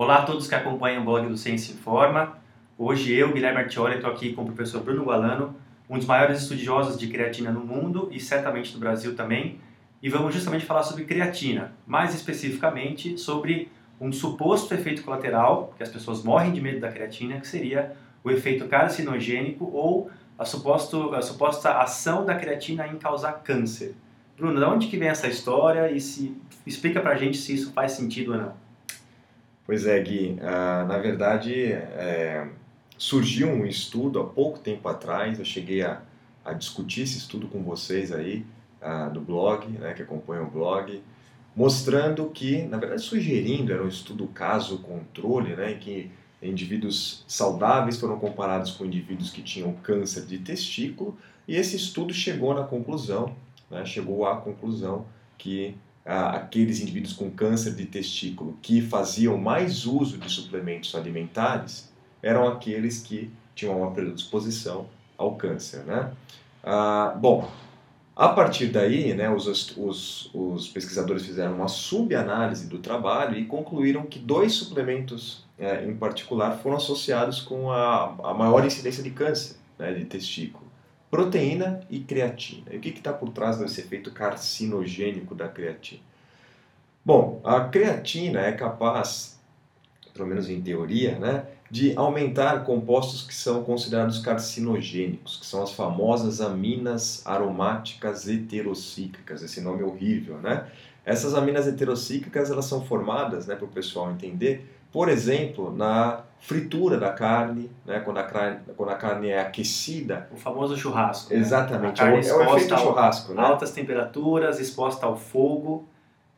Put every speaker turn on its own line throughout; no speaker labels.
Olá a todos que acompanham o blog do Ciência Informa. Hoje eu, Guilherme Artioli, estou aqui com o professor Bruno Gualano, um dos maiores estudiosos de creatina no mundo e certamente no Brasil também, e vamos justamente falar sobre creatina, mais especificamente sobre um suposto efeito colateral, que as pessoas morrem de medo da creatina, que seria o efeito carcinogênico ou a, suposto, a suposta ação da creatina em causar câncer. Bruno, de onde que vem essa história e se explica pra gente se isso faz sentido ou não?
Pois é, Gui. Uh, na verdade, é, surgiu um estudo há pouco tempo atrás, eu cheguei a, a discutir esse estudo com vocês aí uh, do blog, né, que acompanham o blog, mostrando que, na verdade, sugerindo, era um estudo caso-controle, né, em que indivíduos saudáveis foram comparados com indivíduos que tinham câncer de testículo, e esse estudo chegou na conclusão, né, chegou à conclusão que aqueles indivíduos com câncer de testículo que faziam mais uso de suplementos alimentares eram aqueles que tinham uma predisposição ao câncer, né? Ah, bom, a partir daí, né, os, os, os pesquisadores fizeram uma subanálise do trabalho e concluíram que dois suplementos é, em particular foram associados com a, a maior incidência de câncer né, de testículo proteína e creatina. E o que está por trás desse efeito carcinogênico da creatina? Bom, a creatina é capaz, pelo menos em teoria, né, de aumentar compostos que são considerados carcinogênicos, que são as famosas aminas aromáticas heterocíclicas. Esse nome é horrível, né? Essas aminas heterocíclicas elas são formadas, né, para o pessoal entender, por exemplo, na fritura da carne, né, quando, a carne, quando a carne é aquecida.
O famoso churrasco.
Né? Exatamente, né? é, o, é o efeito churrasco. Né?
Altas temperaturas, exposta ao fogo,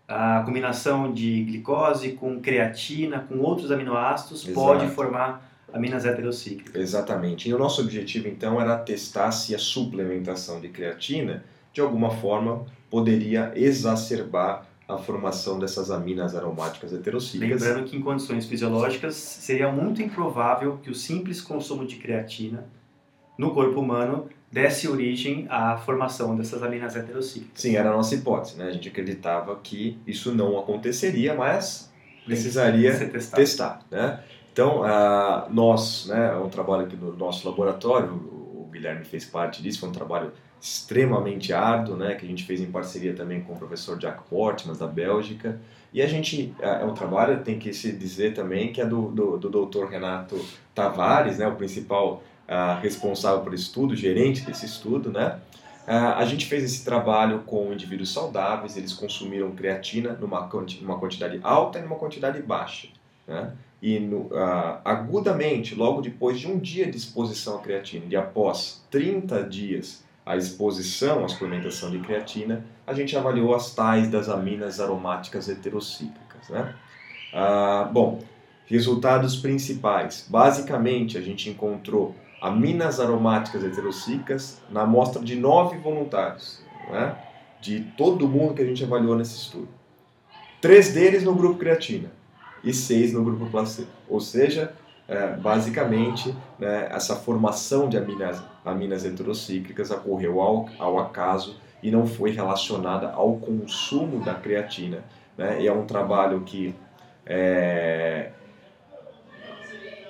a combinação de glicose com creatina, com outros aminoácidos, Exato. pode formar aminas heterocíclicas.
Exatamente. E o nosso objetivo, então, era testar se a suplementação de creatina, de alguma forma, poderia exacerbar a formação dessas aminas aromáticas heterocíclicas.
Lembrando que em condições fisiológicas seria muito improvável que o simples consumo de creatina no corpo humano desse origem à formação dessas aminas heterocíclicas.
Sim, era a nossa hipótese, né? A gente acreditava que isso não aconteceria, mas precisaria testar, né? Então, uh, nós, né, é um trabalho aqui no nosso laboratório, o Guilherme fez parte disso, foi um trabalho extremamente árduo, né, que a gente fez em parceria também com o professor Jack Portman, da Bélgica. E a gente, é, é um trabalho, tem que se dizer também, que é do, do, do doutor Renato Tavares, né, o principal uh, responsável por estudo, gerente desse estudo, né. Uh, a gente fez esse trabalho com indivíduos saudáveis, eles consumiram creatina numa, numa quantidade alta e numa quantidade baixa, né. E no, uh, agudamente, logo depois de um dia de exposição à creatina, e após 30 dias a exposição à suplementação de creatina, a gente avaliou as tais das aminas aromáticas heterocíclicas. Né? Ah, bom, resultados principais. Basicamente, a gente encontrou aminas aromáticas heterocíclicas na amostra de nove voluntários, né? de todo mundo que a gente avaliou nesse estudo. Três deles no grupo creatina e seis no grupo placebo. Ou seja, é, basicamente, né, essa formação de aminas, aminas heterocíclicas ocorreu ao, ao acaso e não foi relacionada ao consumo da creatina. Né? E é um trabalho que, é,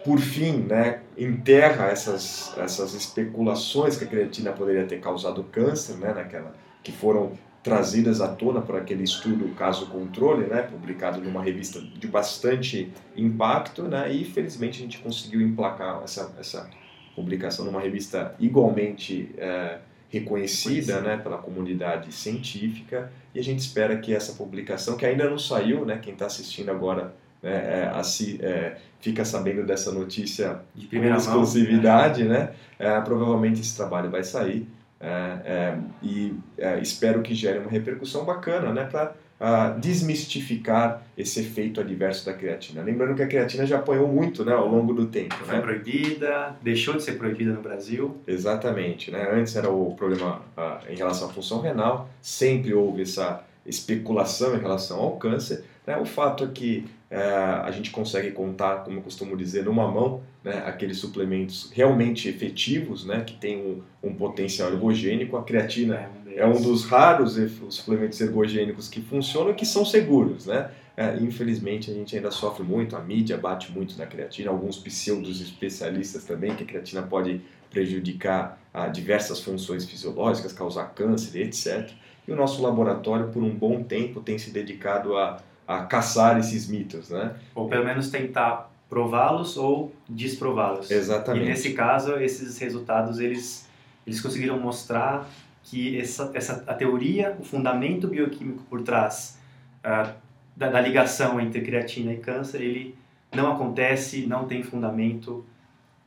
por fim, né, enterra essas, essas especulações que a creatina poderia ter causado câncer, né, naquela, que foram trazidas à tona por aquele estudo caso controle, né, publicado numa revista de bastante impacto, né, e felizmente a gente conseguiu emplacar essa, essa publicação numa revista igualmente é, reconhecida, né, pela comunidade científica, e a gente espera que essa publicação, que ainda não saiu, né, quem está assistindo agora né, é, assim, é, fica sabendo dessa notícia
de primeira
exclusividade, mão, né? né? provavelmente esse trabalho vai sair é, é, e é, espero que gere uma repercussão bacana né, para desmistificar esse efeito adverso da creatina. Lembrando que a creatina já apanhou muito né, ao longo do tempo.
Foi
né?
proibida, deixou de ser proibida no Brasil.
Exatamente. Né? Antes era o problema uh, em relação à função renal, sempre houve essa especulação em relação ao câncer. Né? O fato é que é, a gente consegue contar, como eu costumo dizer, numa mão, né, aqueles suplementos realmente efetivos, né, que tem um, um potencial ergogênico. A creatina é, é um dos raros suplementos ergogênicos que funcionam e que são seguros. Né? É, infelizmente a gente ainda sofre muito, a mídia bate muito na creatina, alguns pseudos especialistas também, que a creatina pode prejudicar ah, diversas funções fisiológicas, causar câncer, etc. E o nosso laboratório, por um bom tempo, tem se dedicado a, a caçar esses mitos, né?
Ou pelo menos tentar prová-los ou desprová-los.
Exatamente.
E nesse caso, esses resultados, eles, eles conseguiram mostrar que essa, essa, a teoria, o fundamento bioquímico por trás uh, da, da, ligação entre creatina e câncer, ele não acontece, não tem fundamento,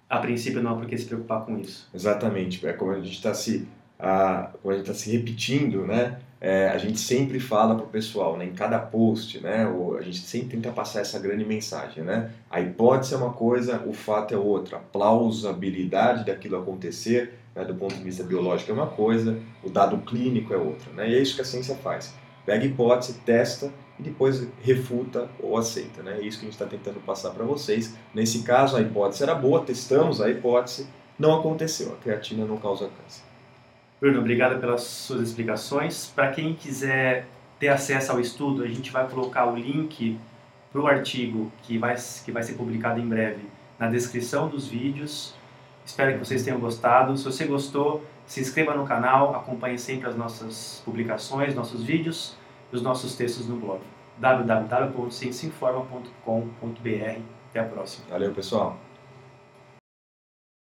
a princípio não há por que se preocupar com isso.
Exatamente, é como a gente está se, como a gente tá se repetindo, né? É, a gente sempre fala para o pessoal, né, em cada post, né, a gente sempre tenta passar essa grande mensagem. Né? A hipótese é uma coisa, o fato é outra. A plausibilidade daquilo acontecer, né, do ponto de vista biológico, é uma coisa, o dado clínico é outra. Né? E é isso que a ciência faz. Pega a hipótese, testa e depois refuta ou aceita. Né? É isso que a gente está tentando passar para vocês. Nesse caso, a hipótese era boa, testamos a hipótese, não aconteceu. A creatina não causa câncer.
Bruno, obrigado pelas suas explicações. Para quem quiser ter acesso ao estudo, a gente vai colocar o link para o artigo que vai, que vai ser publicado em breve na descrição dos vídeos. Espero que vocês tenham gostado. Se você gostou, se inscreva no canal, acompanhe sempre as nossas publicações, nossos vídeos e os nossos textos no blog www.cienciainforma.com.br. Até a próxima.
Valeu, pessoal.